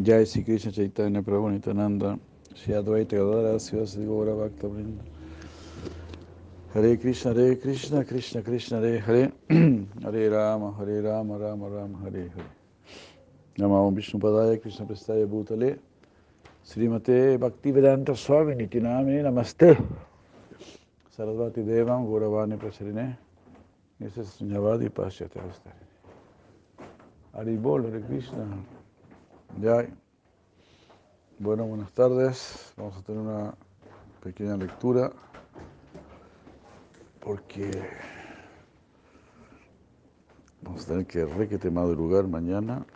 जय श्री कृष्ण चैतन्य प्रभु नित्यानंद श्री अद्वैत भक्त वृंद हरे कृष्ण हरे कृष्ण कृष्ण कृष्ण हरे हरे हरे राम हरे राम राम राम हरे हरे नमो विष्णुपदाय कृष्ण प्रस्ताय भूतले श्रीमते भक्तिवेदांत स्वामी नीति नामे नमस्ते सरस्वती देवां गौरवाणी प्रसरिणे निशेष धन्यवाद पाश्यते हरे बोल हरे Krishna Ya. Bueno, buenas tardes. Vamos a tener una pequeña lectura porque vamos a tener que requete madrugar mañana.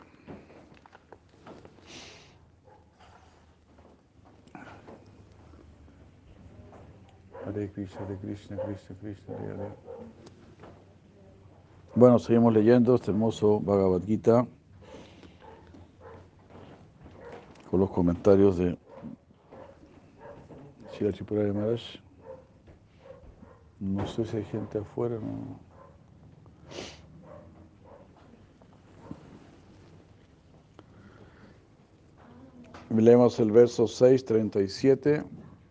Hare Krishna, Hare Krishna, Krishna, Krishna. Bueno, seguimos leyendo este hermoso Bhagavad Gita. Los comentarios de Shira Tripurari Maharaj. No sé si hay gente afuera, no. Leemos el verso 6, 37.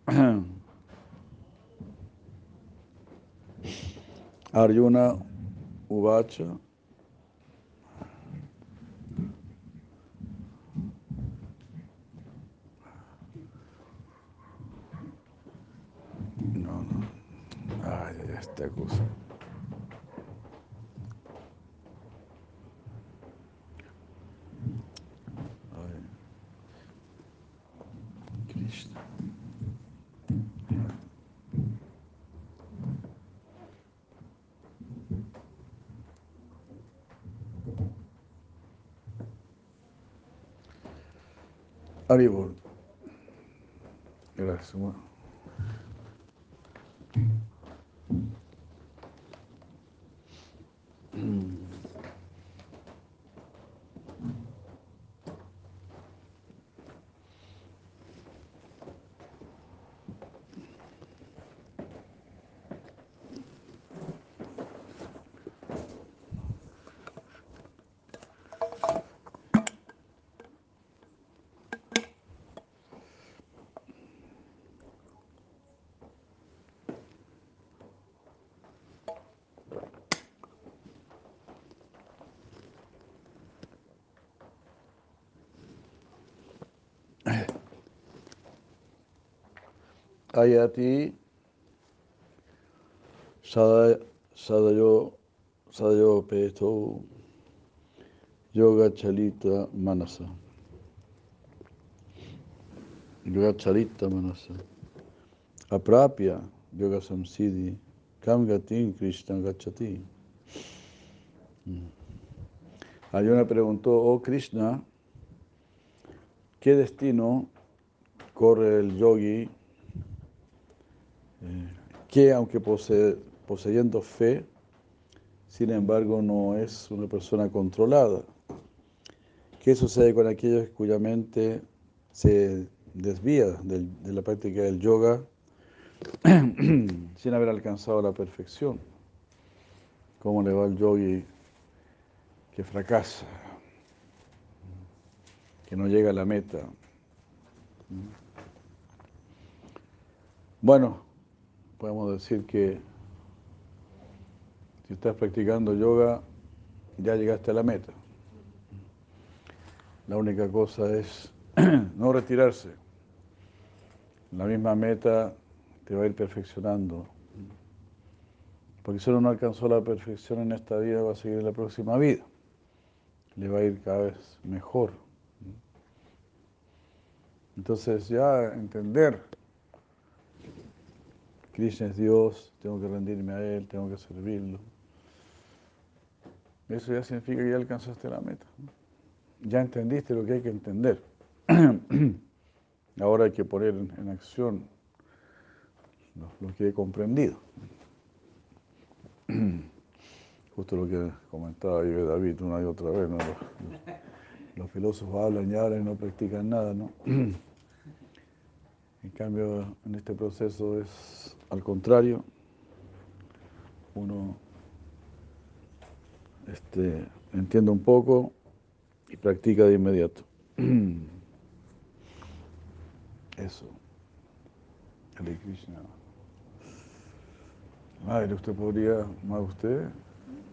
Arjuna Uvacha. No, no. Ay, esta cosa. Ay. Ayati Sadayo Sadayo Peto Yoga Chalita Manasa. Yoga Chalita Manasa. Aprapya Yoga Gatin Krishna Gachati Ayuna preguntó, oh Krishna, ¿qué destino corre el yogi que aunque poseyendo fe, sin embargo no es una persona controlada. ¿Qué sucede con aquellos cuya mente se desvía de la práctica del yoga sin haber alcanzado la perfección? ¿Cómo le va al yogi que fracasa, que no llega a la meta? Bueno, podemos decir que si estás practicando yoga, ya llegaste a la meta. La única cosa es no retirarse. La misma meta te va a ir perfeccionando. Porque si uno no alcanzó la perfección en esta vida, va a seguir en la próxima vida. Le va a ir cada vez mejor. Entonces ya entender Krishna es Dios, tengo que rendirme a Él, tengo que servirlo. Eso ya significa que ya alcanzaste la meta. Ya entendiste lo que hay que entender. Ahora hay que poner en acción lo, que he comprendido. Justo lo que comentaba ahí David una y otra vez, ¿no? los, los, filósofos hablan y hablan y no practican nada, ¿no? En cambio, en este proceso es al contrario, uno este, entiende un poco y practica de inmediato. Eso. Hare Krishna. Madre, usted podría, más usted,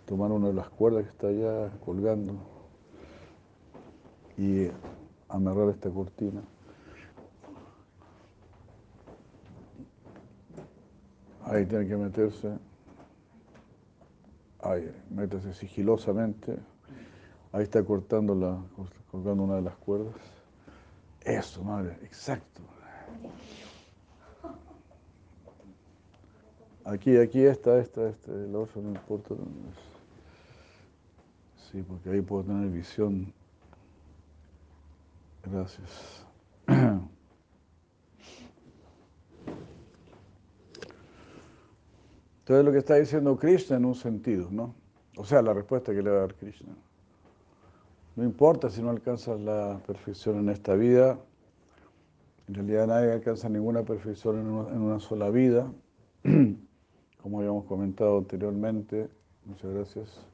tomar una de las cuerdas que está allá colgando y amarrar esta cortina. Ahí tiene que meterse. Ahí, métese sigilosamente. Ahí está cortando la, colgando una de las cuerdas. Eso, madre, exacto. Aquí, aquí está, esta, este, el otro no importa. Sí, porque ahí puedo tener visión. Gracias. Entonces lo que está diciendo Krishna en un sentido, ¿no? O sea, la respuesta que le va a dar Krishna. No importa si no alcanzas la perfección en esta vida, en realidad nadie alcanza ninguna perfección en una, sola vida, como habíamos comentado anteriormente. Muchas gracias.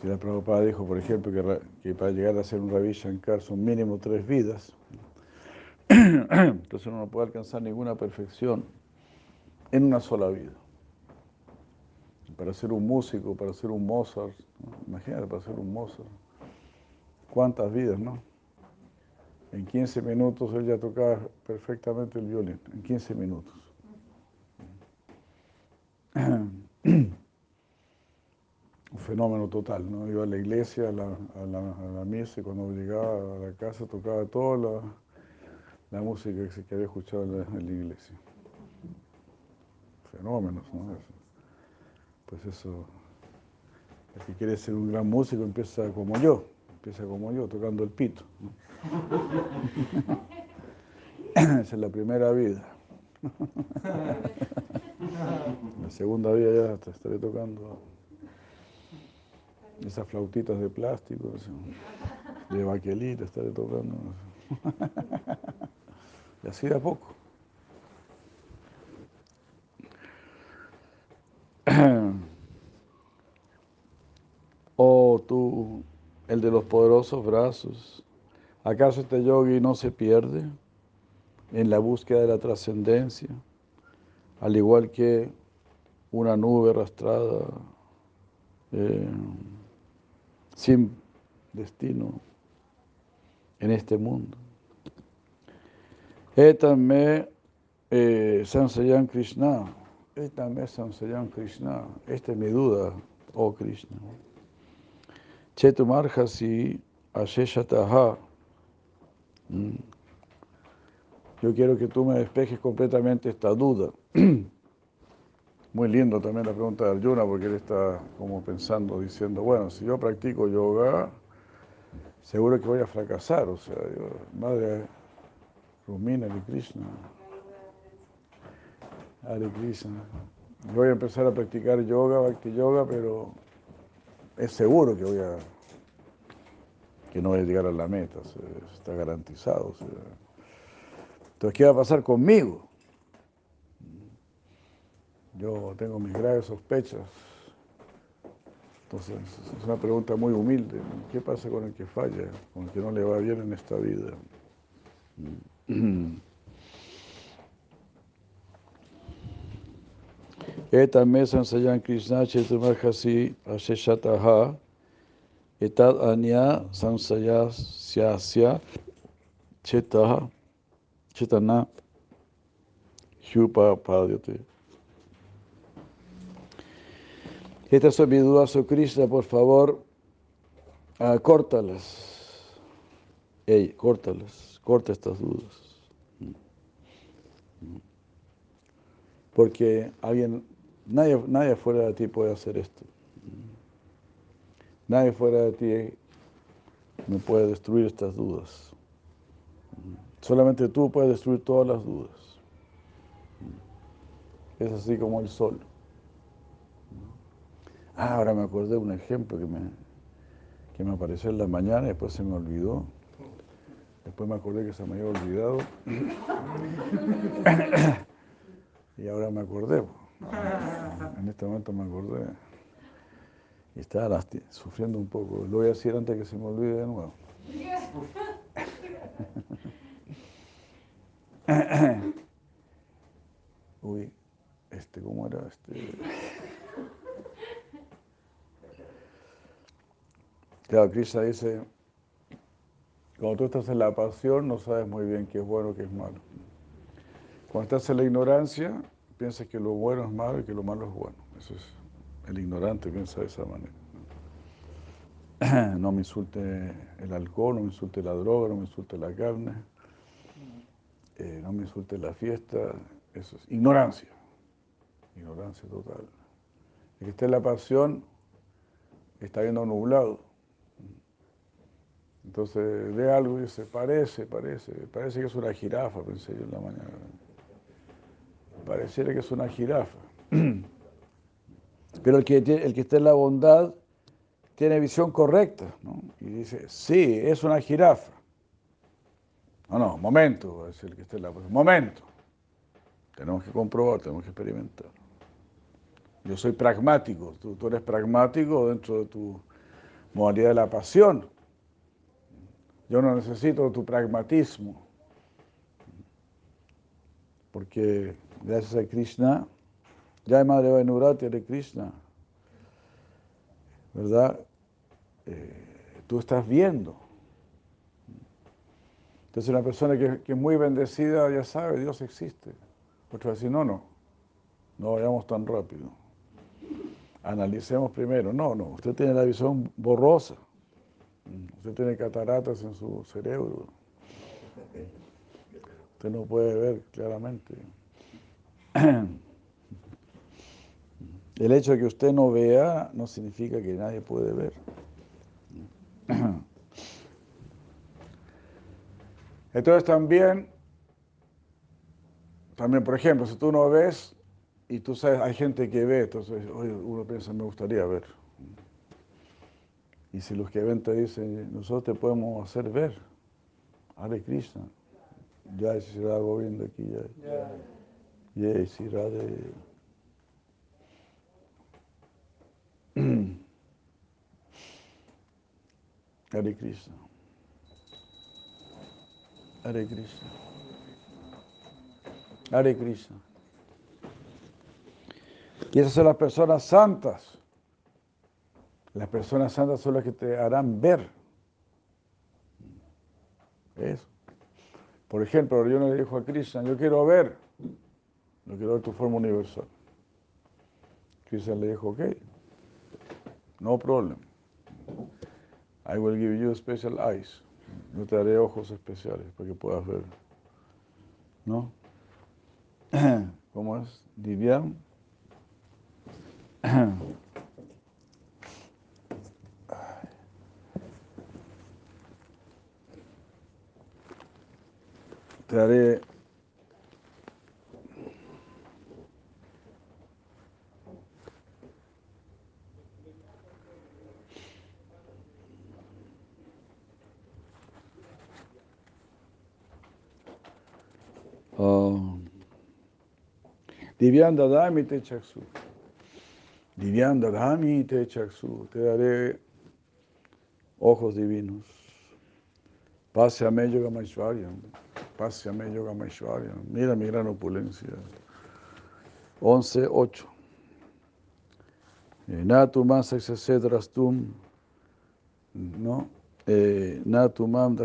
Si la Prabhupada dijo, por ejemplo, que, que, para llegar a ser un Ravi Shankar son mínimo tres vidas, entonces uno no puede alcanzar ninguna perfección en una sola vida. Para ser un músico, para ser un Mozart, imagínate, para ser un Mozart, cuántas vidas, ¿no? En 15 minutos él ya tocaba perfectamente el violín, en 15 minutos. Un fenómeno total, ¿no? Iba a la iglesia, a la, a la, misa, y cuando llegaba a la casa tocaba toda la, la música que, que había escuchado en la iglesia. Fenómenos, ¿no? Pues eso, el que quiere ser un gran músico empieza como yo, empieza como yo, tocando el pito. Esa es la primera vida. La segunda vida ya estaré tocando esas flautitas de plástico, de baquelita, estaré tocando. Y así de a poco. Oh tú, el de los poderosos brazos, ¿acaso este yogi no se pierde en la búsqueda de la trascendencia, al igual que una nube arrastrada eh, sin destino en este mundo? Etame eh, Krishna, etame Sansayan Krishna, esta es mi duda, oh Krishna. Chetumarjasi Asheshataha. Yo quiero que tú me despejes completamente esta duda. Muy lindo también la pregunta de Arjuna, porque él está como pensando, diciendo, bueno, si yo practico yoga, seguro que voy a fracasar. O sea, yo, madre Rumina Hare Krishna. Hare Krishna. Voy a empezar a practicar yoga, bhakti yoga, pero es seguro que voy a que no voy a llegar a la meta, está garantizado. Entonces, ¿qué va a pasar conmigo? Yo tengo mis graves sospechas. Entonces, es una pregunta muy humilde. ¿Qué pasa con el que falla, con el que no le va bien en esta vida? Eta me sansayan Krishna chetumarjasi asheshataha etad anya sansayasya chetaha chetana hyupa padyate. Estas son mis dudas, oh Krishna, por favor, uh, córtalas. Ey, córtalas, corta estas dudas. Porque alguien, nadie, nadie fuera de ti puede hacer esto. Nadie fuera de ti me puede destruir estas dudas. Solamente tú puedes destruir todas las dudas. Es así como el sol. Ah, ahora me acordé de un ejemplo que me, que me apareció en la mañana y después se me olvidó. Después me acordé que se me había olvidado. y ahora me acordé. En este momento me acordé. Y estaba sufriendo un poco. Lo voy a decir antes que se me olvide de nuevo. Uy, este, ¿cómo era? Este... Claro, Krishna dice, cuando tú estás en la pasión no sabes muy bien qué es bueno qué es malo. Cuando estás en la ignorancia, piensas que lo bueno es malo y que lo malo es bueno. Eso es, el ignorante piensa de esa manera. No me insulte el alcohol, no me insulte la droga, no me insulte la carne, eh, no me insulte la fiesta. Eso es ignorancia. Ignorancia total. El que está en la pasión está viendo nublado. Entonces ve algo y dice, parece, parece, parece que es una jirafa, pensé yo en la mañana. Pareciera que es una jirafa. Pero el que, el que está en la bondad tiene visión correcta, ¿no? Y dice, sí, es una jirafa. No, no, momento, es el que está en la bondad. Momento. Tenemos que comprobar, tenemos que experimentar. Yo soy pragmático, tú, tú eres pragmático dentro de tu modalidad de la pasión. Yo no necesito tu pragmatismo, porque gracias a Krishna, ya hay Madre Venurati de Krishna, ¿verdad? Eh, tú estás viendo. Entonces una persona que, es muy bendecida ya sabe, Dios existe. Otra vez no, no, no vayamos tan rápido. Analicemos primero. No, no, usted tiene la visión borrosa. Usted tiene cataratas en su cerebro. Usted no puede ver claramente. El hecho de que usted no vea no significa que nadie puede ver. Entonces también, también por ejemplo, si tú no ves y tú sabes, hay gente que ve, entonces uno piensa, me gustaría ver. Y si los que ven te dicen, nosotros te podemos hacer ver, Hare Krishna, ya si Sira Govinda aquí, ya, ya Sira de... Hare Krishna. Hare Krishna. Hare Krishna. Y esas son las personas santas. Las personas santas son las que te harán ver. Eso. Por ejemplo, Arjuna le dijo a Krishna, yo quiero ver, yo quiero ver tu forma universal. Krishna le dijo, ok, no problem. I will give you special eyes. Yo te daré ojos especiales para que puedas ver. ¿No? ¿Cómo es? Divyam. te haré Divyam dadami te chaksu. Divyam dadami te chaksu. Te daré ojos divinos. Pase a yoga Maishwarya. Pasyame Yoga Maishwarya. Mira mi gran opulencia. 11, 8. Eh, Natu mam tum. ¿No? Eh, Natu mam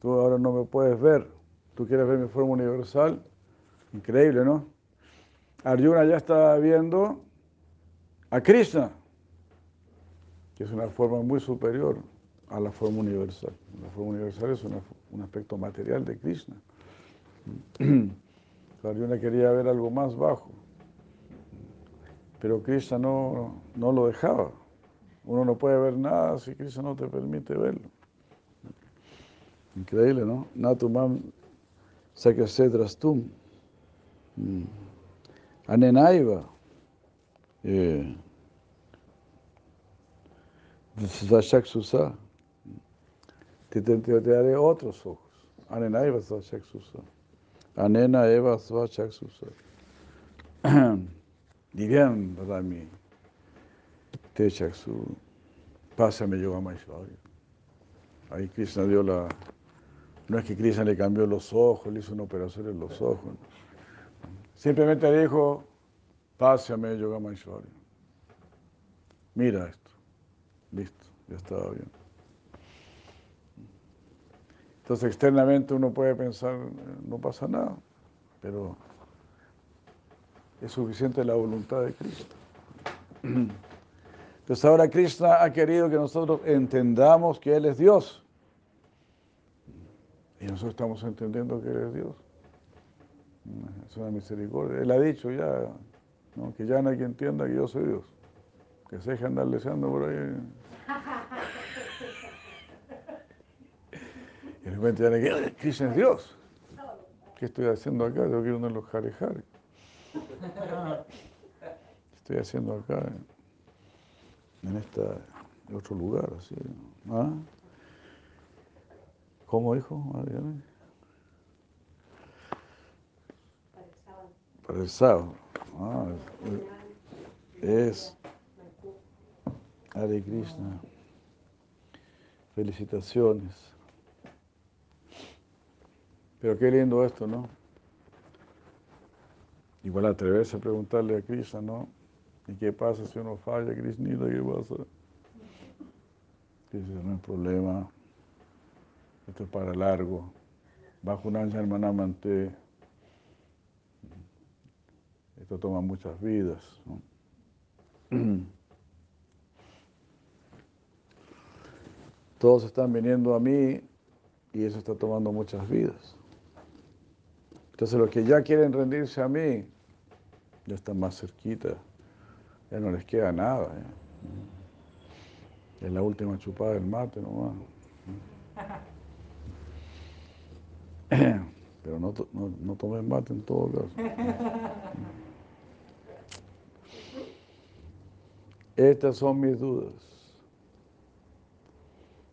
Tú ahora no me puedes ver. Tú quieres ver mi forma universal. Increíble, ¿no? Arjuna ya está viendo a Krishna, que es una forma muy superior a la forma universal. La forma universal es un aspecto material de Krishna. Arjuna quería ver algo más bajo, pero Krishna no, no lo dejaba. Uno no puede ver nada si Krishna no te permite verlo. Increíble, ¿no? Natumam sakasedrastum. Mm. Anenaiva. Eh. Svashaksusa te, te, te, daré otros ojos. Anena eva. Anena eva svachaksusa. Divyam Radami Te Chaksu. Pásame Yoga Maishwarya. Ahí Krishna dio la, No es que Krishna le cambió los ojos, le hizo una operación en los ojos. Simplemente dijo, pásame Yoga Maishwarya. Mira esto. Listo, ya estaba bien. Entonces externamente uno puede pensar, no pasa nada, pero es suficiente la voluntad de Cristo. Entonces ahora Krishna ha querido que nosotros entendamos que Él es Dios. Y nosotros estamos entendiendo que Él es Dios. Es una misericordia. Él ha dicho ya, que ya no hay quien entienda que yo soy Dios. Que se deje andar deseando por ahí. Y de repente ya le Krishna es Dios. ¿Qué estoy haciendo acá? Tengo que ir uno de los jare ¿Qué estoy haciendo acá? en este otro lugar, así. ¿Ah? ¿Cómo dijo? Para sábado. Ah, es Hare Krishna. Felicitaciones. Pero qué lindo esto, ¿no? Igual atreverse a preguntarle a Krishna, ¿no? ¿Y qué pasa si uno falla, Krishnita? ¿Qué pasa? Dice, no hay problema. Esto es para largo. Bajo un año hermanamente. Esto toma muchas vidas. Todos están viniendo a mí y eso está tomando muchas vidas. Entonces los que ya quieren rendirse a mí, ya están más cerquita ya no les queda nada. Es la última chupada del mate nomás. Pero no, no, no tomen mate en todo caso. Estas son mis dudas.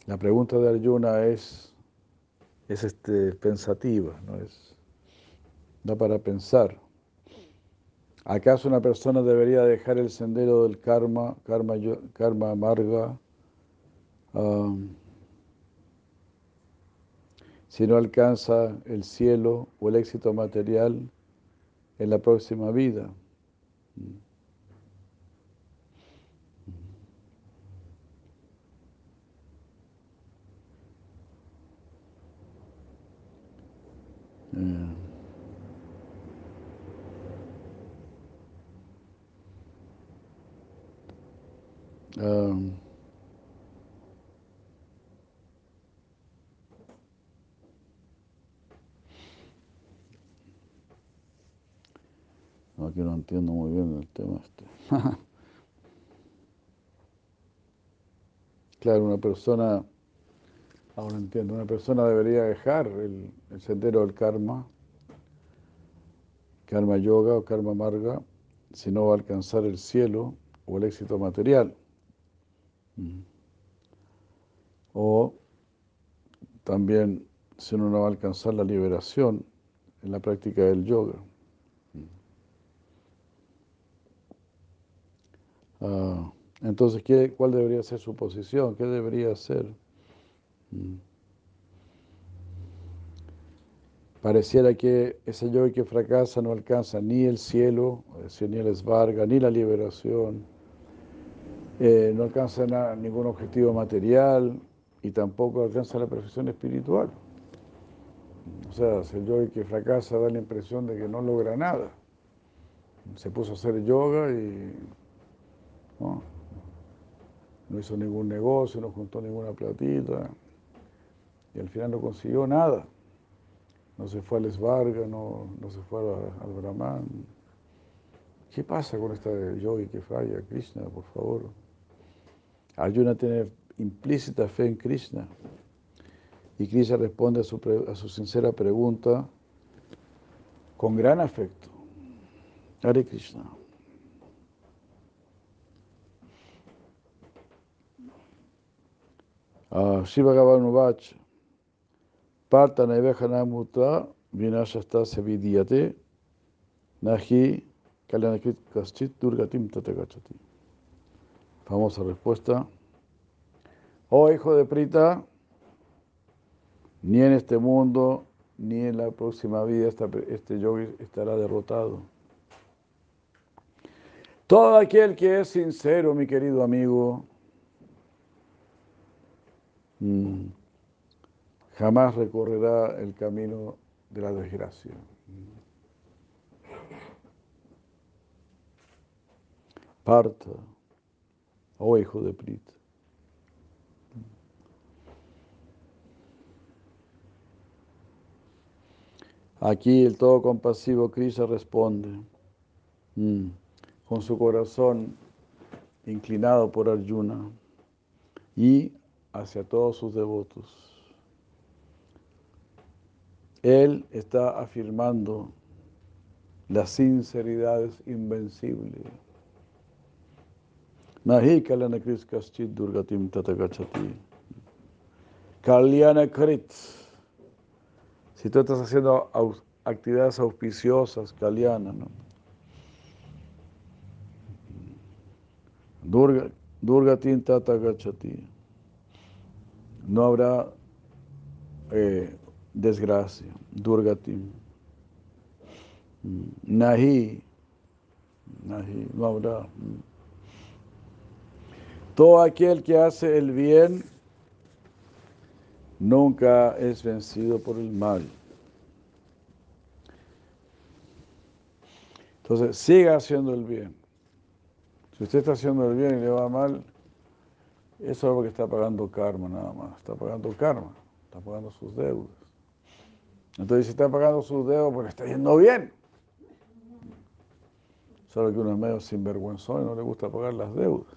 La pregunta de Arjuna es, es este, pensativa, ¿no? es, da para pensar. ¿Acaso una persona debería dejar el sendero del karma, karma, karma amarga, um, si no alcanza el cielo o el éxito material en la próxima vida? Mm. Um, aquí no entiendo muy bien el tema este. claro, una persona, ahora entiendo, una persona debería dejar el, sendero del karma, karma yoga o karma marga, si no va a alcanzar el cielo o el éxito material. O también si uno no va a alcanzar la liberación en la práctica del yoga. Ah, entonces, ¿qué, ¿cuál debería ser su posición? ¿Qué debería hacer? Pareciera que ese yoga que fracasa no alcanza ni el cielo, ni el esvarga, ni la liberación eh, no alcanza ningún objetivo material y tampoco alcanza la perfección espiritual. O sea, el yoga que fracasa da la impresión de que no logra nada. Se puso a hacer yoga y no, hizo ningún negocio, no juntó ninguna platita y al final no consiguió nada. No se fue al Esvarga, no, no se fue al, Brahman. ¿Qué pasa con esta yogi que falla? Krishna, por favor. Arjuna tiene implícita fe en Krishna. Y Krishna responde a su, a su sincera pregunta con gran afecto. Hare Krishna. Uh, Shiva Gavanuvach Parta Mutra Vinashasta Sevidyate Nahi Kalyanakrit Kaschit Durgatim Tategachati. Famosa respuesta. Oh hijo de Prita, Ni en este mundo, ni en la próxima vida este yogi estará derrotado. Todo aquel que es sincero, mi querido amigo, mm, jamás recorrerá el camino de la desgracia. Parta, oh hijo de Prita. Aquí el todo compasivo Krishna responde. Mm con su corazón inclinado por Arjuna y hacia todos sus devotos. Él está afirmando la sinceridad es invencible. Nahi kalyana kaschit durgatim tatagachati. Kalyana krit. Si tú estás haciendo actividades auspiciosas, kalyana, ¿no? Durga, Durga Tata Gachati. No habrá eh, desgracia. Durgatim. Nahi. Nahi. No habrá. Todo aquel que hace el bien nunca es vencido por el mal. Entonces, siga haciendo el bien. Si usted está haciendo el bien y le va mal, eso es porque está pagando karma nada más. Está pagando karma, está pagando sus deudas. Entonces, está pagando sus deudas porque está yendo bien. Solo que uno es medio sinvergüenzón y no le gusta pagar las deudas.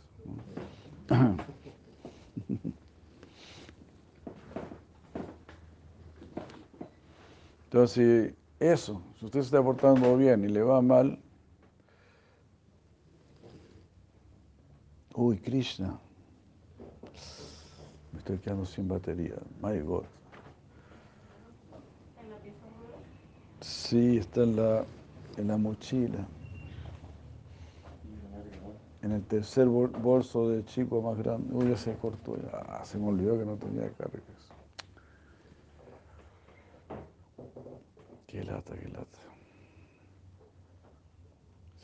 Entonces, eso, si usted se está portando bien y le va mal, Uy, Krishna. Me estoy quedando sin batería. My God. Sí, está en la, en la mochila. En el tercer bolso de chico más grande. Uy, ya se cortó. Ya. Se me olvidó que no tenía cargas. Qué lata, qué lata.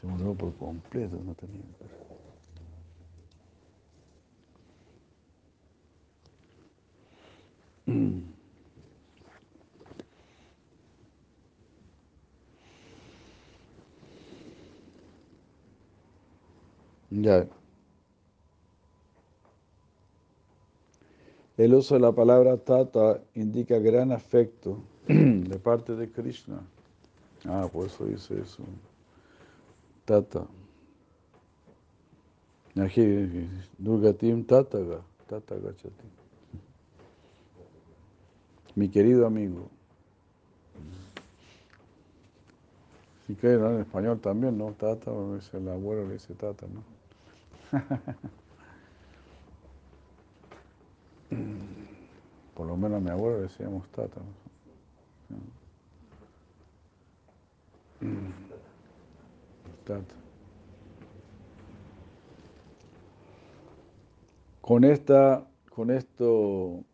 Se olvidó por completo, no tenía cargas. Ya. El uso de la palabra tata indica gran afecto de parte de Krishna. Ah, por eso dice eso. Tata. Durgatim tataga, tataga chati mi querido amigo. Si que en español también, ¿no? Tata, el abuelo le dice tata, ¿no? Por lo menos a mi abuelo decíamos tata. Tata. Con esta, con esto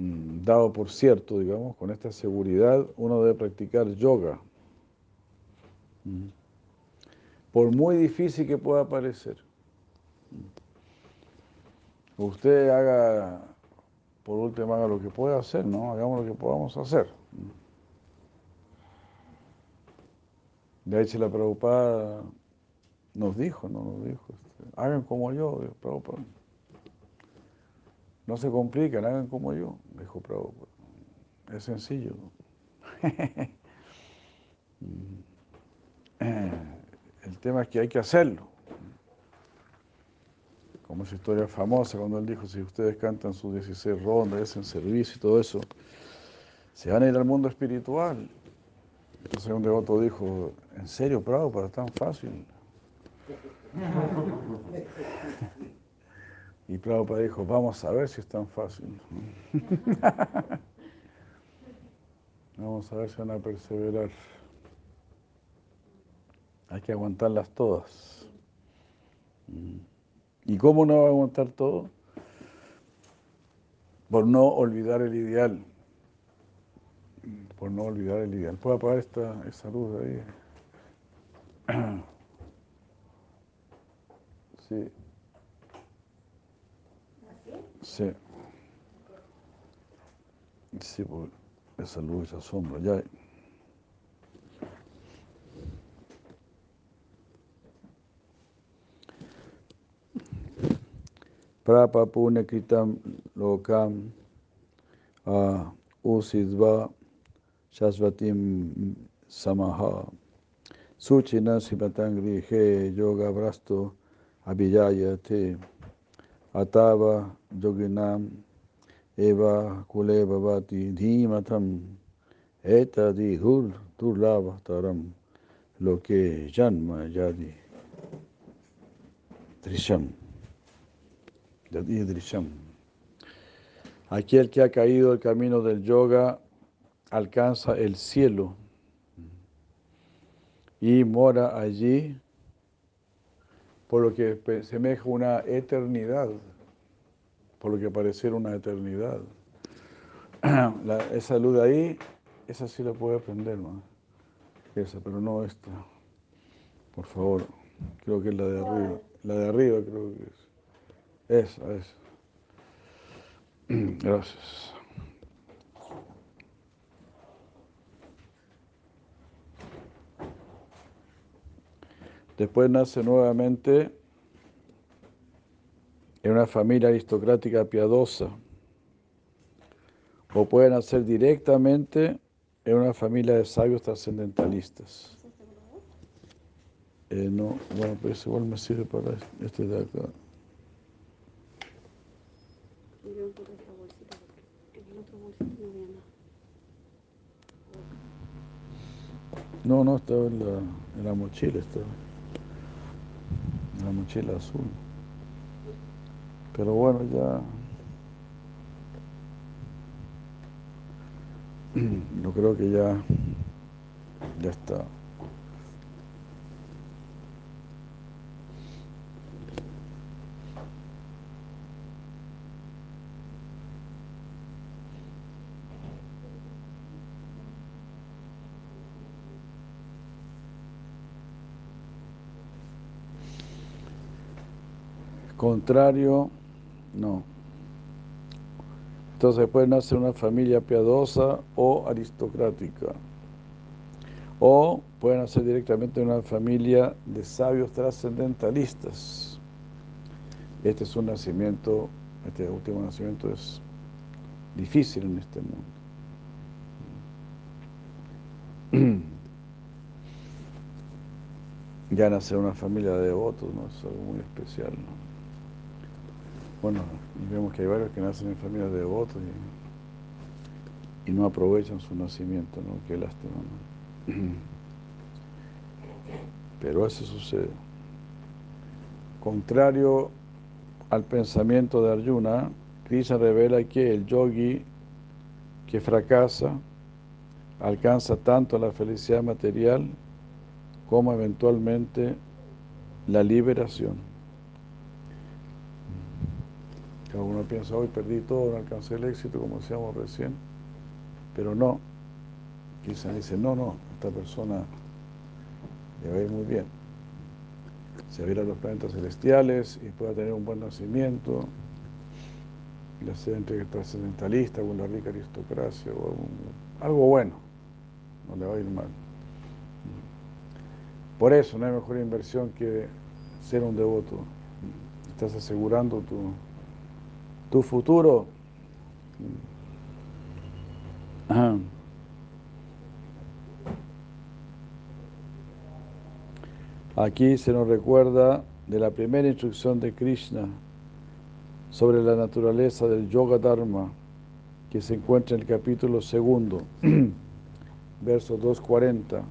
Mm, dado por cierto, digamos, con esta seguridad, uno debe practicar yoga. Mm. Por muy difícil que pueda parecer. Usted haga, por último, haga lo que pueda hacer, ¿no? Hagamos lo que podamos hacer. De hecho, la Prabhupada nos dijo, ¿no? Nos dijo, este, hagan como yo, Prabhupada. No se compliquen, hagan como yo, dijo Prabhupada. Es sencillo. El tema es que hay que hacerlo. Como esa historia famosa cuando él dijo, si ustedes cantan sus 16 rondas, hacen servicio y todo eso, se van a ir al mundo espiritual. Entonces un devoto dijo, ¿en serio, Prabhupada, es tan fácil? Y Prabhupada dijo, vamos a ver si es tan fácil. vamos a ver si van a perseverar. Hay que aguantarlas todas. ¿Y cómo no va a aguantar todo? Por no olvidar el ideal. por no olvidar el ideal. ¿Puedo apagar esta, esa luz de ahí? Sí. Sí. Sí, por esa luz, esa sombra. Ya. Prapapune kritam lokam usidva shasvatim samaha suchina simatangri he yoga brasto abhijayate atava yoginam eva kule bhavati dhimatam etadi dhul durlavataram loke janma yadi trisham Aquel que ha caído el camino del yoga alcanza el cielo y mora allí por lo que semeja una eternidad, por lo que pareciera una eternidad. esa luz ahí, esa sí la puede aprender, ¿no? Esa, pero no esta. Por favor, creo que es la de arriba. La de arriba creo que es. Esa, esa. Gracias. Después nace nuevamente en una familia aristocrática piadosa. O puede nacer directamente en una familia de sabios trascendentalistas. Eh, no, bueno, pues igual me sirve para este de acá. No, no, estaba en la, en la mochila, estaba. En la mochila azul. Pero bueno, ya... Yo creo que ya, ya está. Contrario, no. Entonces puede nacer una familia piadosa o aristocrática. O puede nacer directamente una familia de sabios trascendentalistas. Este es un nacimiento, este último nacimiento es difícil en este mundo. Ya nacer una familia de devotos no es algo muy especial. ¿no? Bueno, vemos que hay varios que nacen en familias de devotos y, no aprovechan su nacimiento, ¿no? Qué lástima, ¿no? Pero eso sucede. Contrario al pensamiento de Arjuna, Krishna revela que el yogi que fracasa alcanza tanto la felicidad material como eventualmente la liberación. Cada uno piensa, hoy perdí todo, no alcancé el éxito, como decíamos recién, pero no. Quizá dice, no, no, esta persona le va a ir muy bien. Se a los planetas celestiales y pueda tener un buen nacimiento, ya sea entre trascendentalista o la rica aristocracia, o algo bueno, no le va a ir mal. Por eso no hay mejor inversión que ser un devoto. Estás asegurando tu tu futuro. Aquí se nos recuerda de la primera instrucción de Krishna sobre la naturaleza del Yoga Dharma, que se encuentra en el capítulo segundo, verso 240.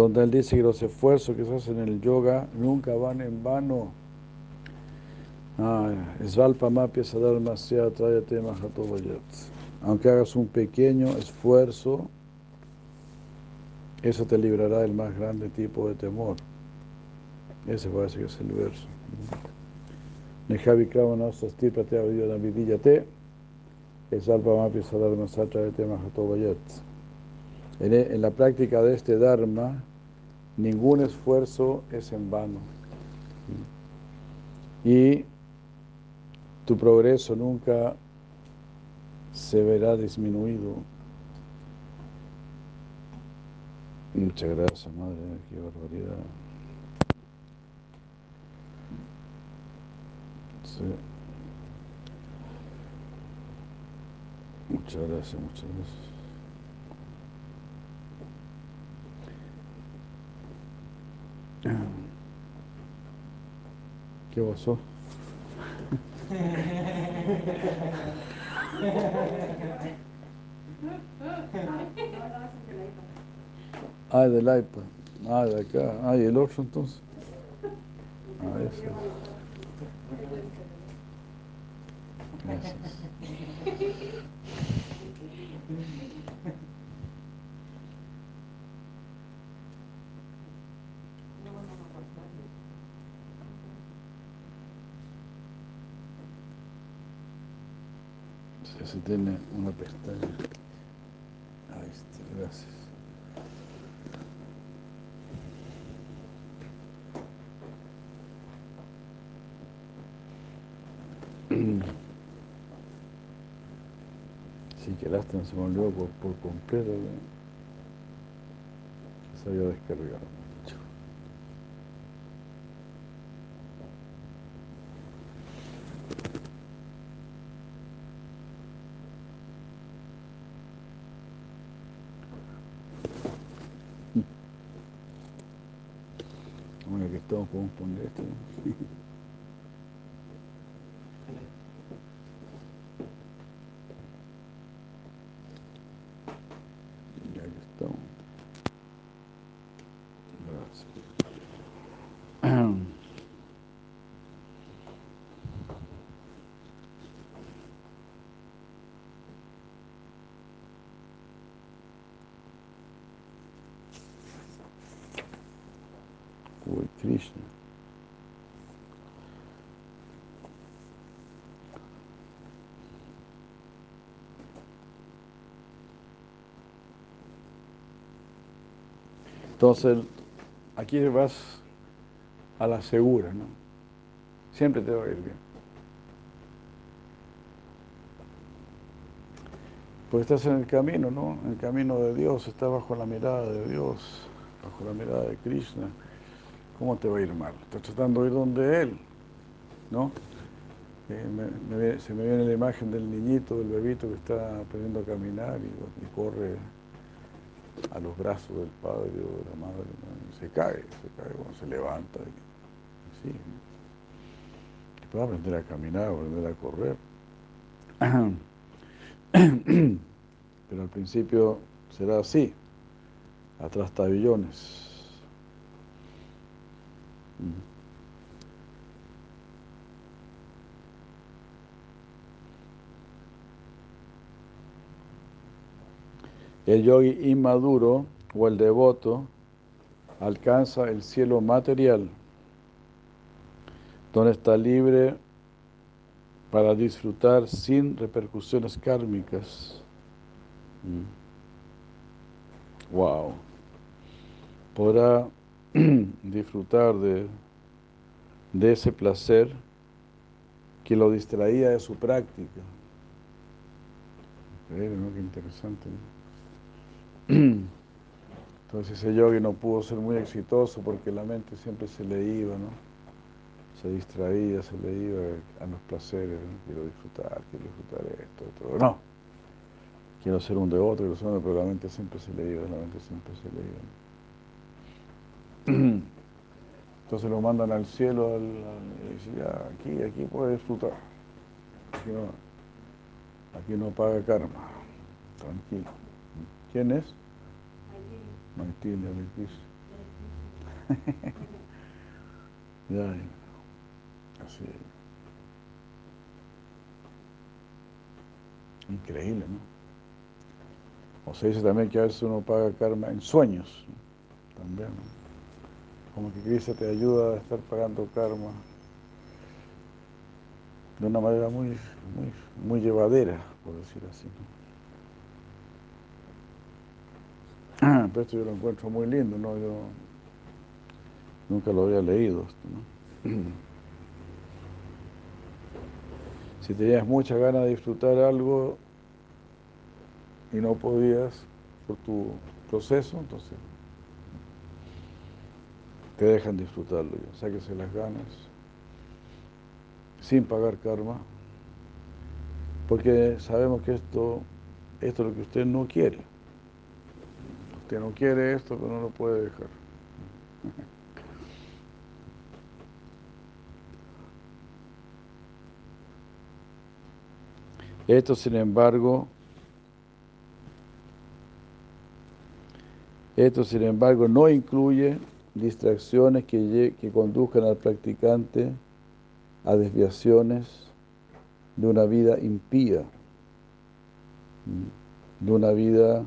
Donde él dice que los esfuerzos que se hacen en el yoga nunca van en vano. Ah, Aunque hagas un pequeño esfuerzo, eso te librará del más grande tipo de temor. Ese parece que es el verso. Nejavikrama Sasti Pratea Vidya Vidiyate Esalpamapi Sadharma Satravete Mahato Vayat. E, en la práctica de este Dharma, ningún esfuerzo es en vano. Y tu progreso nunca se verá disminuido. Muchas gracias, madre, qué barbaridad. Muchas gracias, muchas gracias. ¿Qué pasó? Ah, del iPad. Ah, de acá. Ah, y el otro entonces. Ah, ese. Gracias. Se tiene una pestaña. Ahí está, gracias. Sí, que lástima se me olvidó por, por completo que se había descargado. Bueno, que estamos podemos poner esto. ¿no? Ya que estamos. Gracias. Uy, Krishna. Entonces, aquí vas a la segura, ¿no? Siempre te va a ir bien. Pues estás en el camino, ¿no? En el camino de Dios, estás bajo la mirada de Dios, bajo la mirada de Krishna. ¿Cómo te va a ir mal? Estás tratando de ir donde Él, ¿no? Eh, se me viene la imagen del niñito, del bebito que está aprendiendo a caminar y corre a los brazos del padre o de la madre, se cae, se cae, bueno, se levanta y así. ¿no? Puede aprender a caminar, aprender a correr. Pero al principio será así, atrás tabillones. Mm. El yogi inmaduro o el devoto alcanza el cielo material, donde está libre para disfrutar sin repercusiones kármicas. Mm. Wow. Podrá disfrutar de, de ese placer que lo distraía de su práctica. Qué interesante. Entonces ese yogi no pudo ser muy exitoso porque la mente siempre se le iba, ¿no? Se distraía, se le iba a los placeres, ¿no? Quiero disfrutar, quiero disfrutar esto, esto. No. Quiero ser un devoto, quiero ser un pero la mente siempre se le iba, la mente siempre se le iba. Entonces lo mandan al cielo y dice, ya, aquí, aquí puede disfrutar. Aquí no, aquí no paga karma. Tranquilo. ¿Quién es? Maitili, Hare Krishna. Ya, así. Increíble, ¿no? O se dice también que a veces uno paga karma en sueños. ¿no? También, ¿no? Como que Krishna te ayuda a estar pagando karma de una manera muy, muy, muy llevadera, por decir así. Pero esto yo lo encuentro muy lindo, ¿no? Yo nunca lo había leído. Si tenías mucha ganas de disfrutar algo y no podías por tu proceso, entonces te dejan disfrutarlo ya, sáquese las ganas, sin pagar karma, porque sabemos que esto, esto es lo que usted no quiere. Usted no quiere esto, pero no lo puede dejar. Esto, sin embargo, esto, sin embargo, no incluye distracciones que, que conduzcan al practicante a desviaciones de una vida impía, de una vida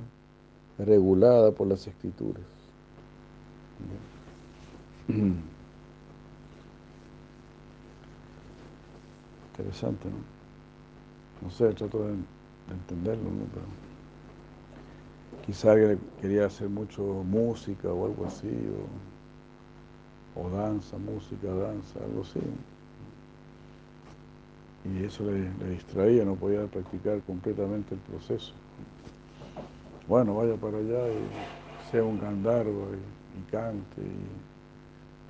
regulada por las escrituras. Interesante, ¿no? No sé, trato de, entenderlo, ¿no? Quizá alguien quería hacer mucho música o algo así, o, danza, música, danza, algo así. Y eso le, distraía, no podía practicar completamente el proceso. Bueno, vaya para allá y sea un gandarvo y, cante,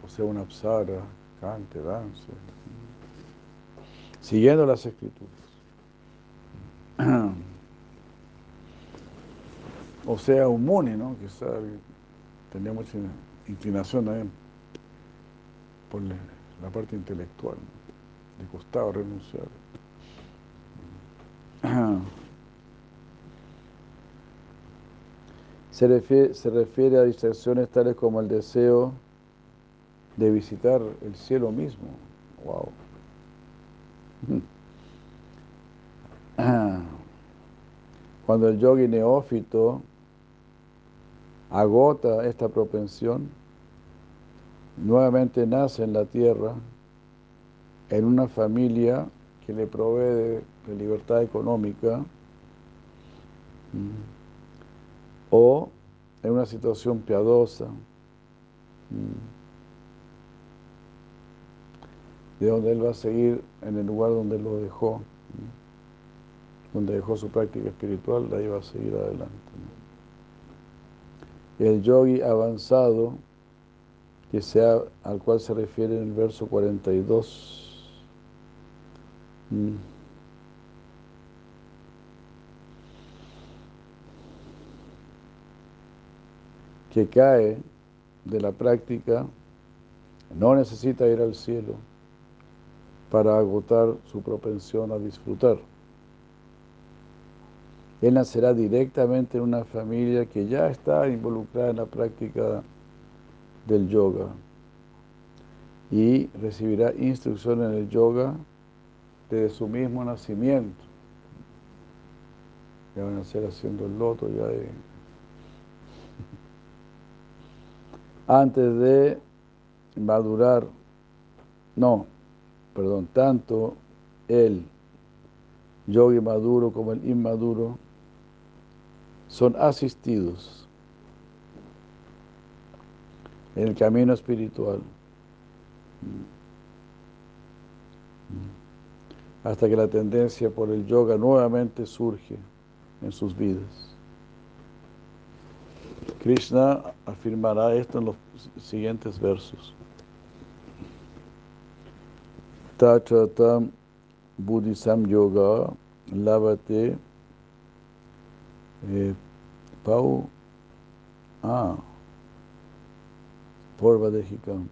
o sea una apsara, cante, dance, siguiendo las escrituras. o sea, un muni, ¿no? Quizá tenía mucha inclinación también por la parte intelectual, le costaba renunciar. Se refiere, se refiere a distracciones tales como el deseo de visitar el cielo mismo. Wow. Cuando el yogi neófito agota esta propensión, nuevamente nace en la tierra, en una familia que le provee de, libertad económica, o en una situación piadosa, mm, de donde él va a seguir en el lugar donde lo dejó. Mm donde dejó su práctica espiritual, la iba a seguir adelante. El yogi avanzado, que sea, al cual se refiere en el verso 42, que cae de la práctica, no necesita ir al cielo para agotar su propensión a disfrutar. Él nacerá directamente en una familia que ya está involucrada en la práctica del yoga y recibirá instrucción en el yoga desde su mismo nacimiento. Ya van a nacer haciendo el loto ya de... Antes de madurar, no, perdón, tanto el yogi maduro como el inmaduro son asistidos en el camino espiritual hasta que la tendencia por el yoga nuevamente surge en sus vidas. Krishna afirmará esto en los siguientes versos. Tachatam Buddhisam Yoga Lavate eh, Pau, ah, Porvadejikam,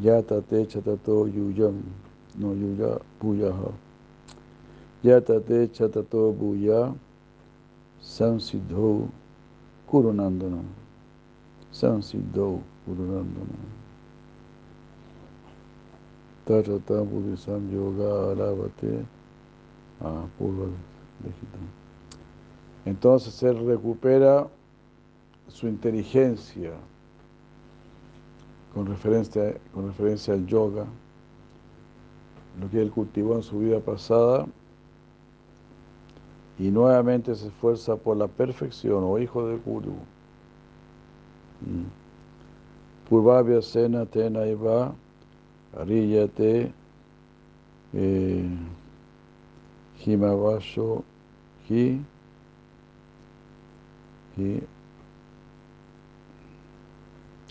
Yatate Chatato Yuyam, no Yuya Puyaha, Yatate Chatato Buya, Sansiddho Kurunandana, Sansiddho Kurunandana. Tachata Buddhisam Yoga Alavate, ah, Purvadejikam. Entonces él recupera su inteligencia con referencia, con referencia al yoga lo que él cultivó en su vida pasada y nuevamente se esfuerza por la perfección, o hijo de Guru. Mm. Purvavya Sena Tena Ariyate eh, Himavasho Hi Hi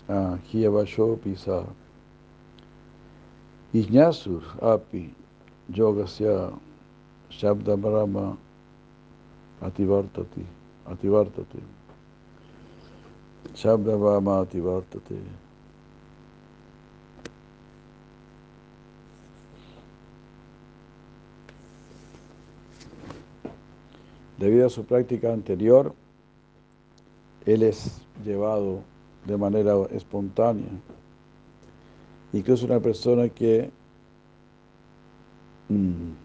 Ah, Hiyavasho Pisa Ijñasur Api Yogasya Shabda Brahma Ativartati Ativartati Shabda Brahma Ativartati Debido a su práctica anterior, él es llevado de manera espontánea. Incluso una persona que mm,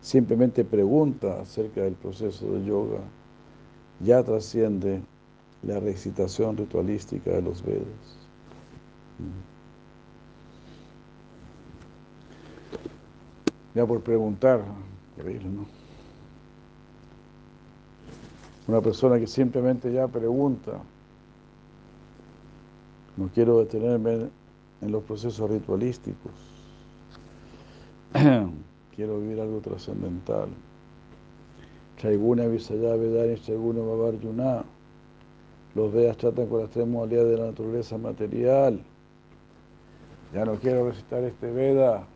simplemente pregunta acerca del proceso de yoga, ya trasciende la recitación ritualística de los Vedas. Mm. Ya por preguntar, ¿no? Una persona que simplemente ya pregunta, no quiero detenerme en los procesos ritualísticos, quiero vivir algo trascendental. Chaiguna Visaya Vedani Chaiguna Yuna. Los Vedas tratan con las tres modalidades de la naturaleza material. Ya no quiero recitar este Veda,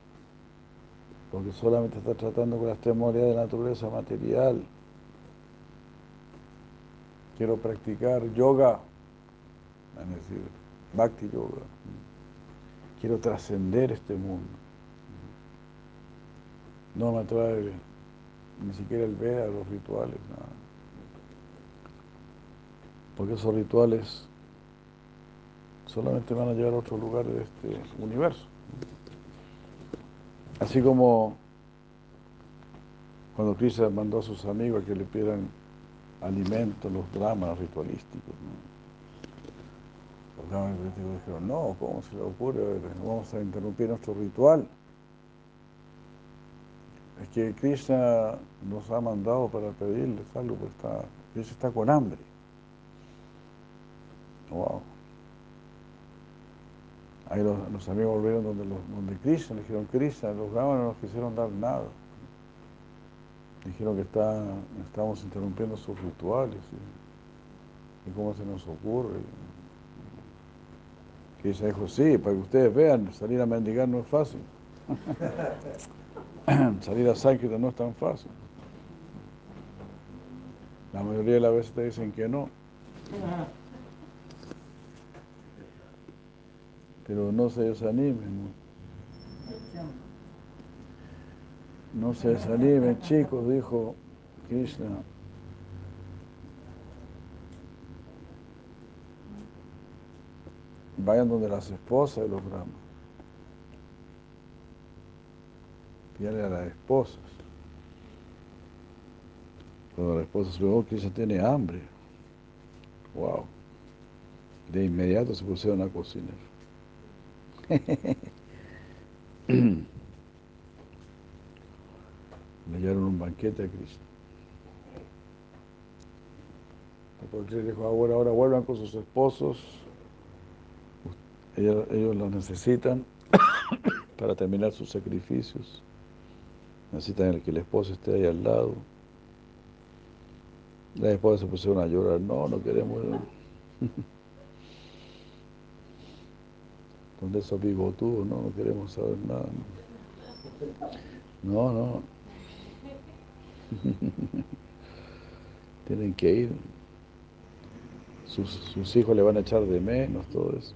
porque solamente está tratando con las tres modalidades de la naturaleza material quiero practicar yoga, es decir, bhakti yoga. Quiero trascender este mundo. No me atrae ni siquiera el Veda, los rituales, nada. Porque esos rituales solamente van a llevar a otro lugar de este universo. Así como cuando Krishna mandó a sus amigos a que le pidieran alimento los dramas ritualísticos. Los dramas ritualísticos dijeron, no, ¿cómo se le ocurre? Vamos a interrumpir nuestro ritual. Es que Krishna nos ha mandado para pedirles algo, porque está, Krishna está con hambre. Wow. Ahí los, amigos volvieron donde, los, Krishna, le dijeron, Krishna, los brahmanes no nos quisieron dar nada. Dijeron que está, estamos interrumpiendo sus rituales. ¿Y, cómo se nos ocurre? Ella dijo, sí, para que ustedes vean, salir a mendigar no es fácil. salir a Sánscrita no es tan fácil. La mayoría de las veces te dicen que no. Pero no se desanimen. ¿no? Se desanimen, chicos, dijo Krishna. Vayan donde las esposas de los brahmas. Pídale a las esposas. Cuando la esposa se oh, Krishna tiene hambre. Wow. De inmediato se pusieron a cocinar. le dieron un banquete a Cristo. Porque dijo, ahora, ahora vuelvan con sus esposos, ellos, ellos los necesitan para terminar sus sacrificios. Necesitan que el esposo esté ahí al lado. La esposa se pusieron a llorar, no, no queremos. Donde esos bigotudos, no, no queremos saber nada. No, no. Tienen que ir. Sus, hijos le van a echar de menos, todo eso.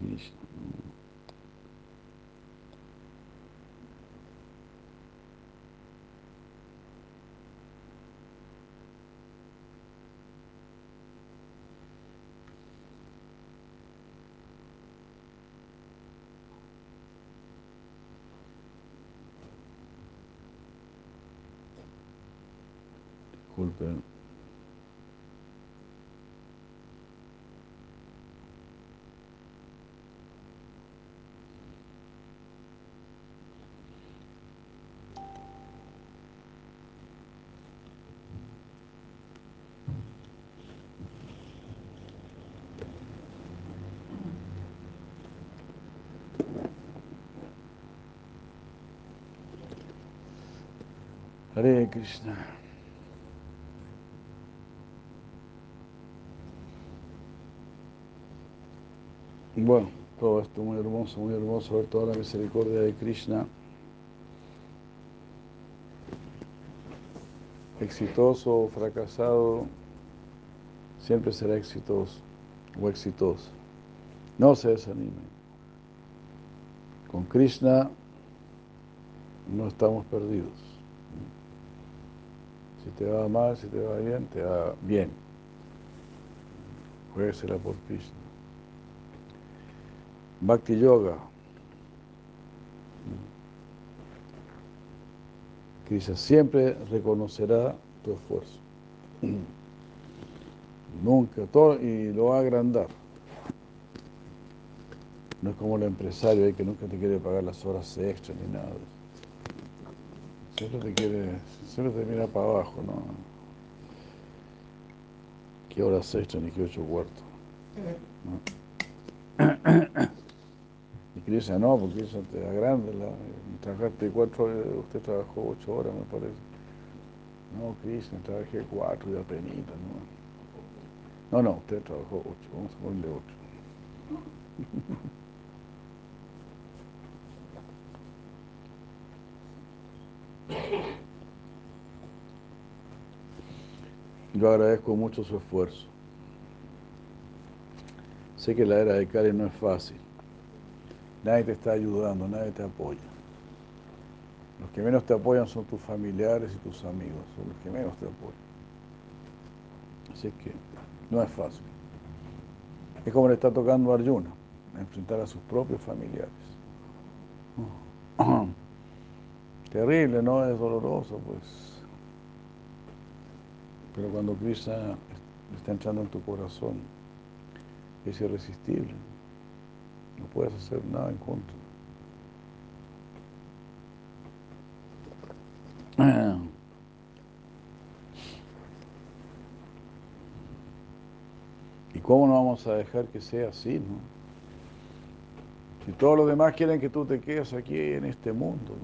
Krishna. Disculpen. Hare Krishna. Bueno, todo esto muy hermoso, muy hermoso ver toda la misericordia de Krishna. Exitoso o fracasado, siempre será exitoso o exitoso. No se desanimen. Con Krishna no estamos perdidos. Te va mal, si te va bien, te va bien. será por Krishna. Bhakti Yoga. Krishna siempre reconocerá tu esfuerzo. Nunca, todo, y lo va a agrandar. No es como el empresario que nunca te quiere pagar las horas extras ni nada. Siempre te quiere, siempre te mira para abajo, ¿no? ¿Qué horas extras ni qué ocho cuartos? Y Krishna no, porque Krishna te da grande. La, trabajaste cuatro, usted trabajó ocho horas, me parece. No, Krishna, trabajé cuatro y apenita, ¿no? No, no, usted trabajó ocho, vamos a ponerle ocho. Yo agradezco mucho su esfuerzo. Sé que la era de Kali no es fácil. Nadie te está ayudando, nadie te apoya. Los que menos te apoyan son tus familiares y tus amigos, son los que menos te apoyan. Así que no es fácil. Es como le está tocando a Arjuna, enfrentar a sus propios familiares. Terrible, ¿no? Es doloroso, pues. Pero cuando Krishna está entrando en tu corazón, es irresistible. No puedes hacer nada en contra. ¿Y cómo no vamos a dejar que sea así, no? Si todos los demás quieren que tú te quedes aquí en este mundo,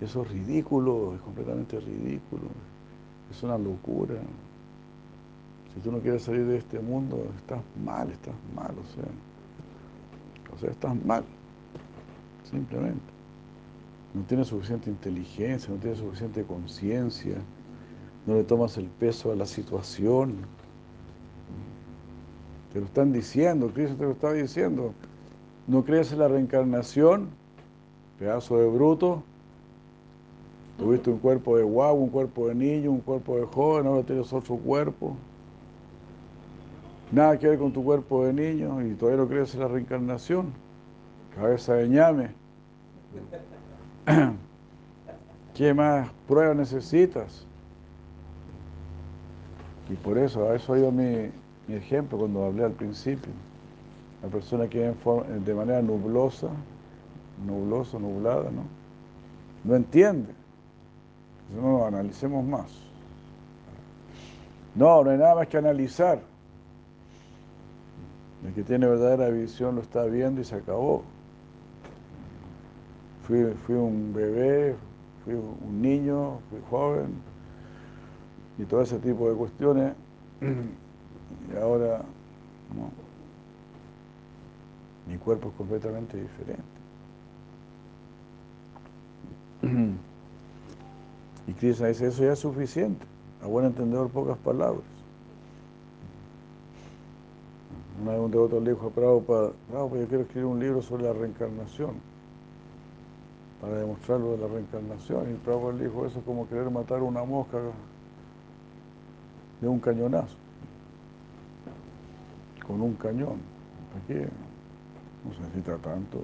eso es ridículo, es completamente ridículo, es una locura. Si tú no quieres salir de este mundo, estás mal, estás mal, o sea. O sea, estás mal, simplemente. No tienes suficiente inteligencia, no tienes suficiente conciencia, no le tomas el peso a la situación. Te lo están diciendo, Cristo te lo está diciendo. No crees en la reencarnación, pedazo de bruto. Tuviste un cuerpo de guau, un cuerpo de niño, un cuerpo de joven, ahora tienes otro cuerpo. Nada que ver con tu cuerpo de niño y todavía no crees en la reencarnación. Cabeza de ñame. ¿Qué más pruebas necesitas? Y por eso, a eso ha ido mi, ejemplo cuando hablé al principio. La persona que de manera nublosa, nublosa, nublada, ¿no? No entiende. No, analicemos más. No, no hay nada más que analizar. El que tiene verdadera visión lo está viendo y se acabó. Fui, fui un bebé, fui un niño, fui joven y todo ese tipo de cuestiones. Y ahora mi cuerpo es completamente diferente. Y Krishna dice, eso ya es suficiente. A buen entendedor, pocas palabras. Una vez un devoto le dijo a Prabhupada, Prabhupada, yo quiero escribir un libro sobre la reencarnación, para demostrarlo de la reencarnación. Y Prabhupada le dijo, eso es como querer matar una mosca de un cañonazo, con un cañón. ¿Para qué? No se necesita tanto.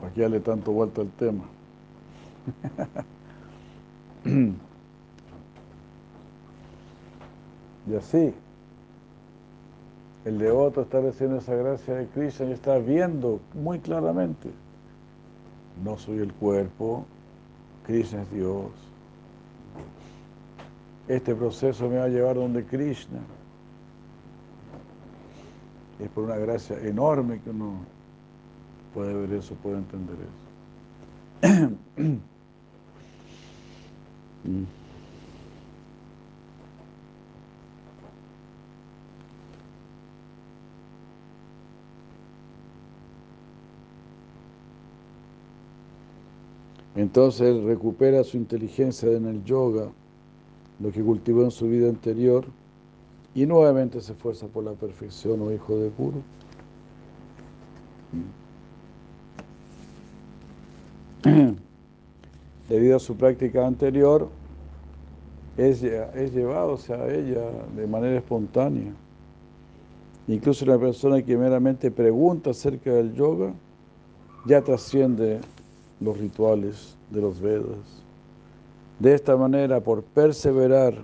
¿Para qué darle tanto vuelta al tema? Y así, el devoto está recibiendo esa gracia de Krishna y está viendo muy claramente, no soy el cuerpo, Krishna es Dios. Este proceso me va a llevar donde Krishna. Es por una gracia enorme que uno puede ver eso, puede entender eso. Mm. Entonces él recupera su inteligencia en el yoga, lo que cultivó en su vida anterior, y nuevamente se esfuerza por la perfección o oh hijo de puro. Debido a su práctica anterior, es, llevado a ella de manera espontánea. Incluso una persona que meramente pregunta acerca del yoga, ya trasciende los rituales de los Vedas. De esta manera, por perseverar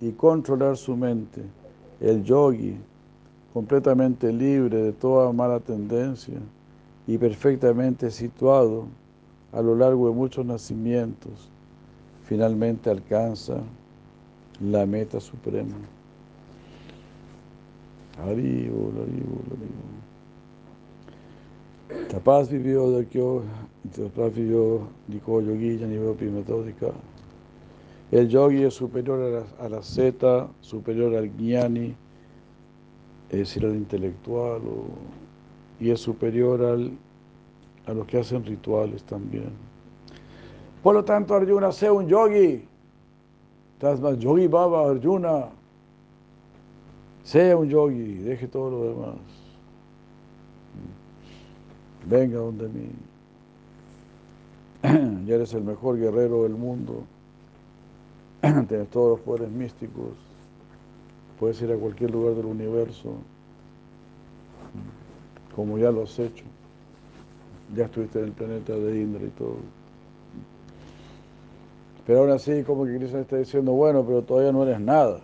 y controlar su mente, el yogi, completamente libre de toda mala tendencia y perfectamente situado a lo largo de muchos nacimientos, finalmente alcanza la meta suprema. Haribol, haribol, haribol. Tapas vivió de que tapas vivió de yogi ya nivel metódica. El yogi es superior a la, zeta, superior al jnani, es decir, al intelectual, y es superior al, a los que hacen rituales también. Por lo tanto, Arjuna, sea un yogi. más yogi baba, Arjuna. Sea un yogi, deje todo lo demás. Venga donde mí. Ya eres el mejor guerrero del mundo. Tienes todos los poderes místicos, puedes ir a cualquier lugar del universo, como ya lo has hecho. Ya estuviste en el planeta de Indra y todo. Pero aún así, como que Krishna está diciendo, bueno, pero todavía no eres nada,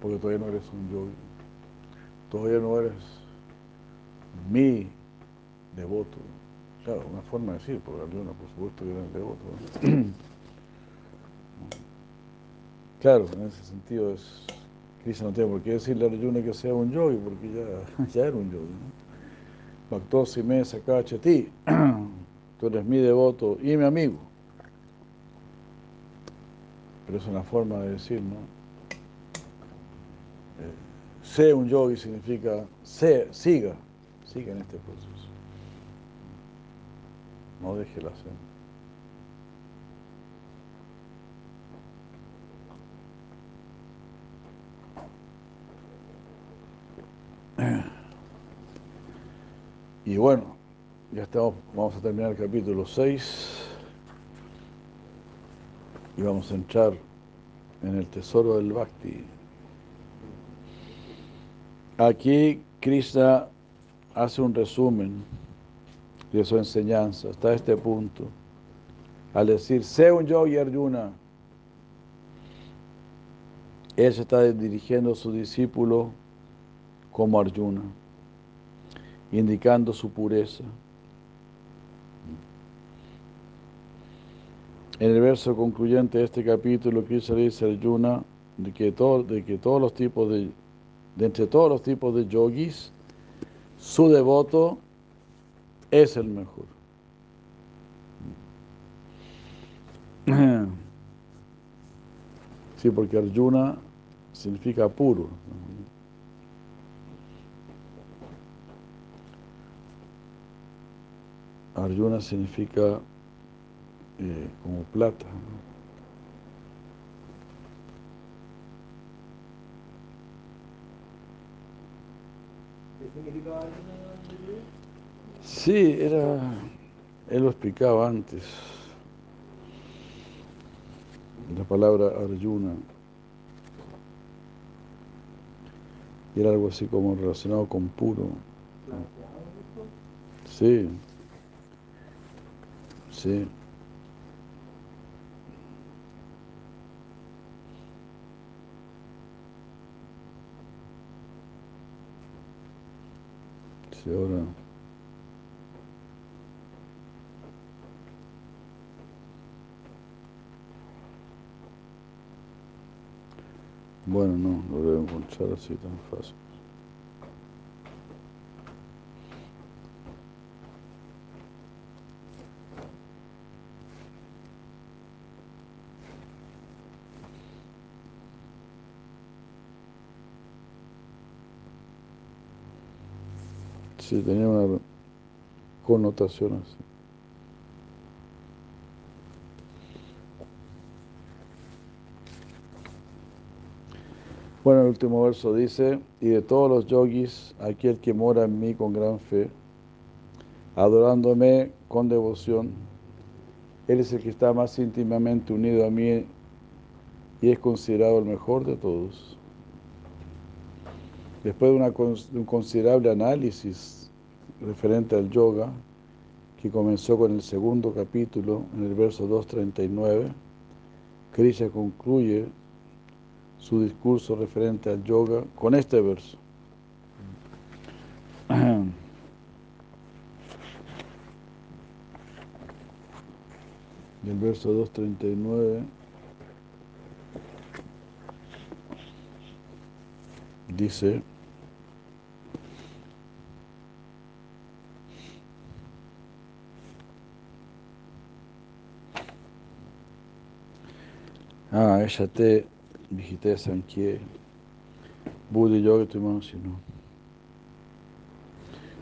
porque todavía no eres un yogi, todavía no eres mi devoto. Claro, una forma de decir, porque Arjuna, por supuesto, que eres devoto. Claro, en ese sentido es, Krishna no tiene por qué decirle a Arjuna que sea un yogi, porque ya, ya era un yogi. Bhaktosi me ti, tú eres mi devoto y mi amigo. Pero es una forma de decir, ¿no? Eh, sé un yogi significa, sé, siga, siga en este proceso. No deje la senda. Y bueno, ya estamos, vamos a terminar el capítulo 6 y vamos a entrar en el tesoro del Bhakti. Aquí Krishna hace un resumen de su enseñanza hasta este punto, al decir, sé un yogi Arjuna, se está dirigiendo a su discípulo como Arjuna indicando su pureza. En el verso concluyente de este capítulo, Krishna dice Arjuna de que, todo, de que todos los tipos de, de entre todos los tipos de yogis, su devoto es el mejor. Sí, porque Arjuna significa puro. Arjuna significa eh, como plata. ¿Qué significa Arjuna? Sí, era, él lo explicaba antes. La palabra Arjuna. Y era algo así como relacionado con puro. Sí. Sí. Sí, ahora. Bueno, no, lo voy a encontrar así tan fácil. Sí, tenía una connotación así. Bueno, el último verso dice, y de todos los yogis, aquel que mora en mí con gran fe, adorándome con devoción, él es el que está más íntimamente unido a mí y es considerado el mejor de todos. Después de, un considerable análisis referente al yoga, que comenzó con el segundo capítulo, en el verso 239, Krishna concluye su discurso referente al yoga con este verso. Y el verso 239 dice Ah, ella te Vijité Sankhye, Buddha Yoga no.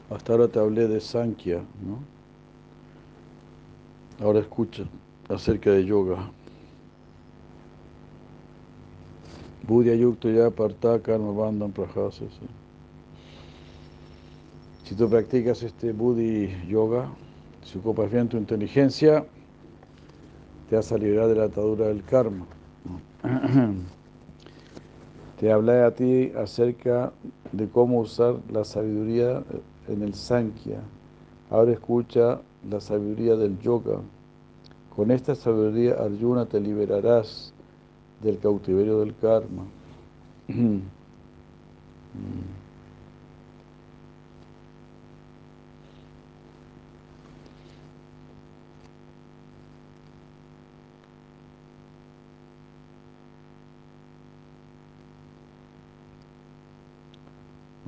Hasta ahora te hablé de Sankhya, ¿no? Ahora escucha acerca de yoga. Buddha Yukta ya aparta karma bandhan prajasa. Si tú practicas este Buddhi Yoga, si ocupas bien tu inteligencia, te vas a liberar de la atadura del karma. Te hablé a ti acerca de cómo usar la sabiduría en el Sankhya. Ahora escucha la sabiduría del yoga. Con esta sabiduría, Arjuna, te liberarás del cautiverio del karma.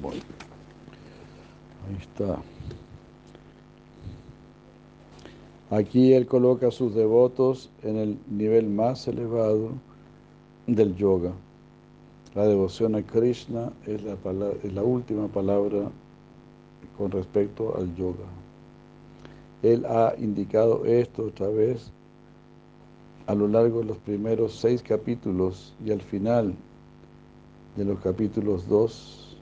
Bueno, ahí está. Aquí él coloca a sus devotos en el nivel más elevado del yoga. La devoción a Krishna es la, última palabra con respecto al yoga. Él ha indicado esto otra vez a lo largo de los primeros seis capítulos y al final de los capítulos 2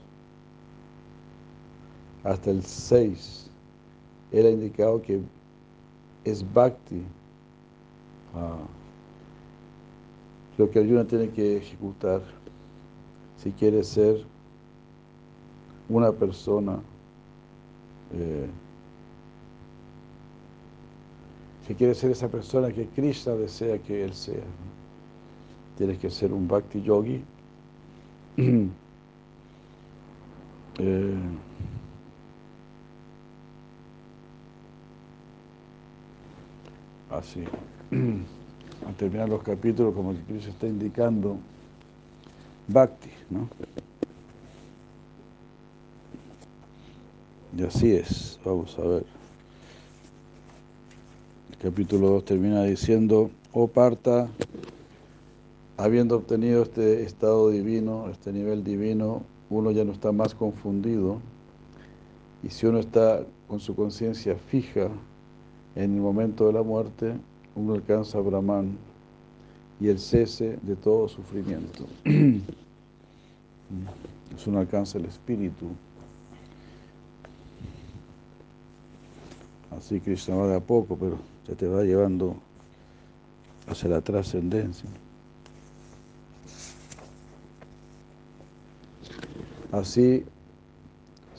hasta el 6, él ha indicado que es bhakti ah, lo que Arjuna tiene que ejecutar si quiere ser una persona eh, si quiere ser esa persona que Krishna desea que él sea. Tienes que ser un bhakti yogi. eh, así. Al terminar los capítulos, como el Krishna está indicando, bhakti, ¿no? Y así es, vamos a ver capítulo 2 termina diciendo, oh Parta, habiendo obtenido este estado divino, este nivel divino, uno ya no está más confundido. Y si uno está con su conciencia fija en el momento de la muerte, uno alcanza a Brahman y el cese de todo sufrimiento. es uno alcanza el espíritu. Así Krishna va de a poco, pero se te va llevando hacia la trascendencia. Así,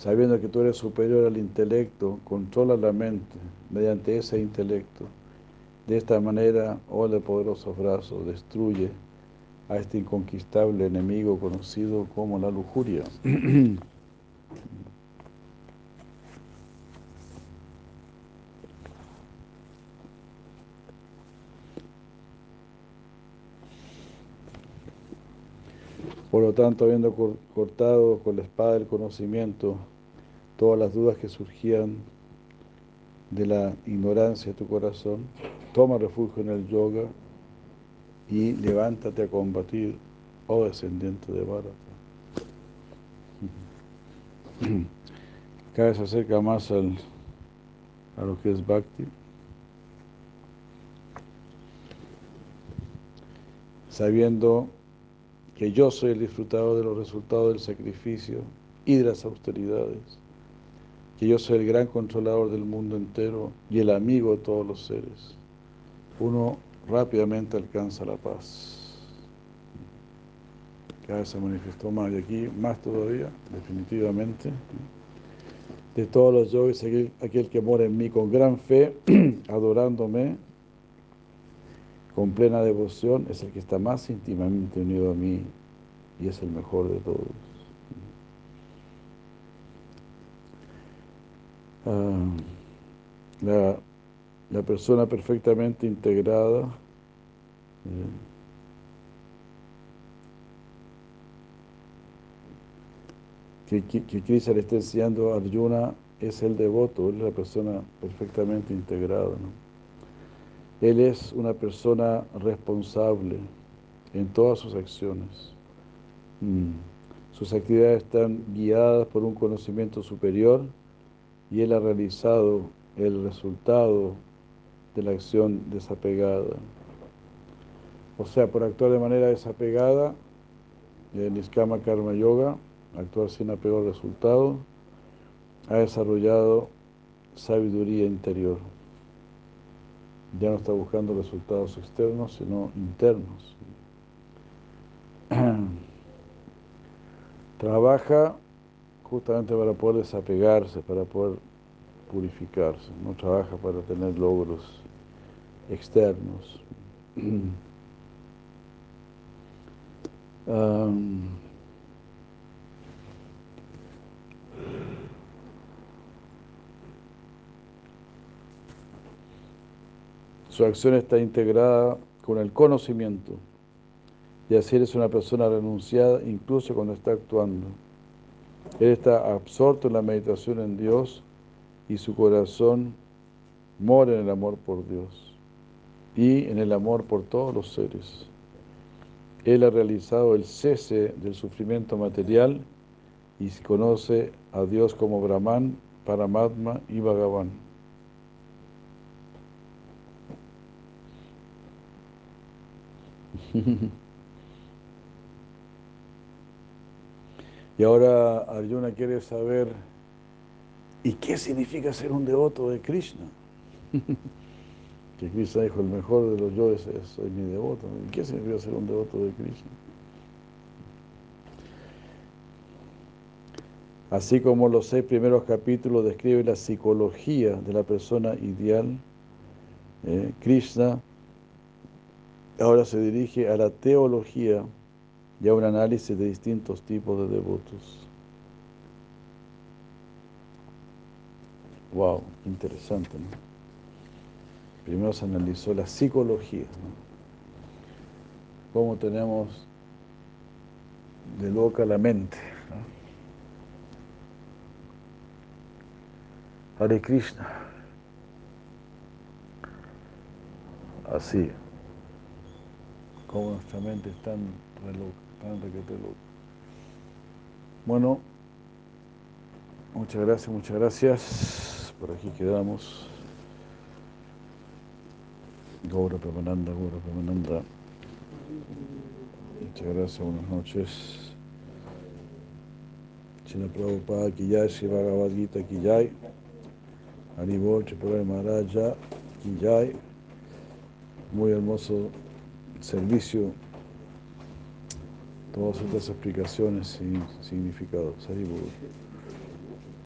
sabiendo que tú eres superior al intelecto, controla la mente mediante ese intelecto. De esta manera, oh de poderosos brazos, destruye a este inconquistable enemigo conocido como la lujuria. Por lo tanto, habiendo cortado con la espada del conocimiento todas las dudas que surgían de la ignorancia de tu corazón, toma refugio en el yoga y levántate a combatir, oh descendiente de Bharata. Cada vez se acerca más a lo que es Bhakti. Sabiendo que yo soy el disfrutador de los resultados del sacrificio y de las austeridades, que yo soy el gran controlador del mundo entero y el amigo de todos los seres. Uno rápidamente alcanza la paz. Cada vez se manifestó más y aquí más todavía, definitivamente. De todos los yogis, aquel, aquel que mora en mí con gran fe, adorándome, con plena devoción, es el que está más íntimamente unido a mí y es el mejor de todos. Ah, la, la, persona perfectamente integrada eh, que, que, Krishna le está enseñando a Arjuna es el devoto, es la persona perfectamente integrada. Él es una persona responsable en todas sus acciones. Mm. Sus actividades están guiadas por un conocimiento superior y él ha realizado el resultado de la acción desapegada. O sea, por actuar de manera desapegada, el Niskama Karma Yoga, actuar sin apego al resultado, ha desarrollado sabiduría interior ya no está buscando resultados externos, sino internos. Trabaja justamente para poder desapegarse, para poder purificarse, no trabaja para tener logros externos. Su acción está integrada con el conocimiento. Y así eres una persona renunciada incluso cuando está actuando. Él está absorto en la meditación en Dios y su corazón mora en el amor por Dios y en el amor por todos los seres. Él ha realizado el cese del sufrimiento material y conoce a Dios como Brahman, Paramatma y Bhagavan. y ahora Arjuna quiere saber, ¿y qué significa ser un devoto de Krishna? que Krishna dijo, el mejor de los yo soy mi devoto. ¿Y qué significa ser un devoto de Krishna? Así como los seis primeros capítulos describen la psicología de la persona ideal, eh, Krishna ahora se dirige a la teología y a un análisis de distintos tipos de devotos. Wow, interesante, ¿no? Primero se analizó la psicología, ¿no? Cómo tenemos de loca la mente. Hare Krishna. Así como nuestra mente es tan Bueno, muchas gracias, muchas gracias. Por aquí quedamos. Gaura Pramananda, Gaura Pramananda. Muchas gracias, buenas noches. China Prabhupada Kiyai, Shiva Bhagavad Gita Kiyai, Haribol Chipura Maharaja Kiyai. Muy hermoso servicio. Todas estas explicaciones y significados.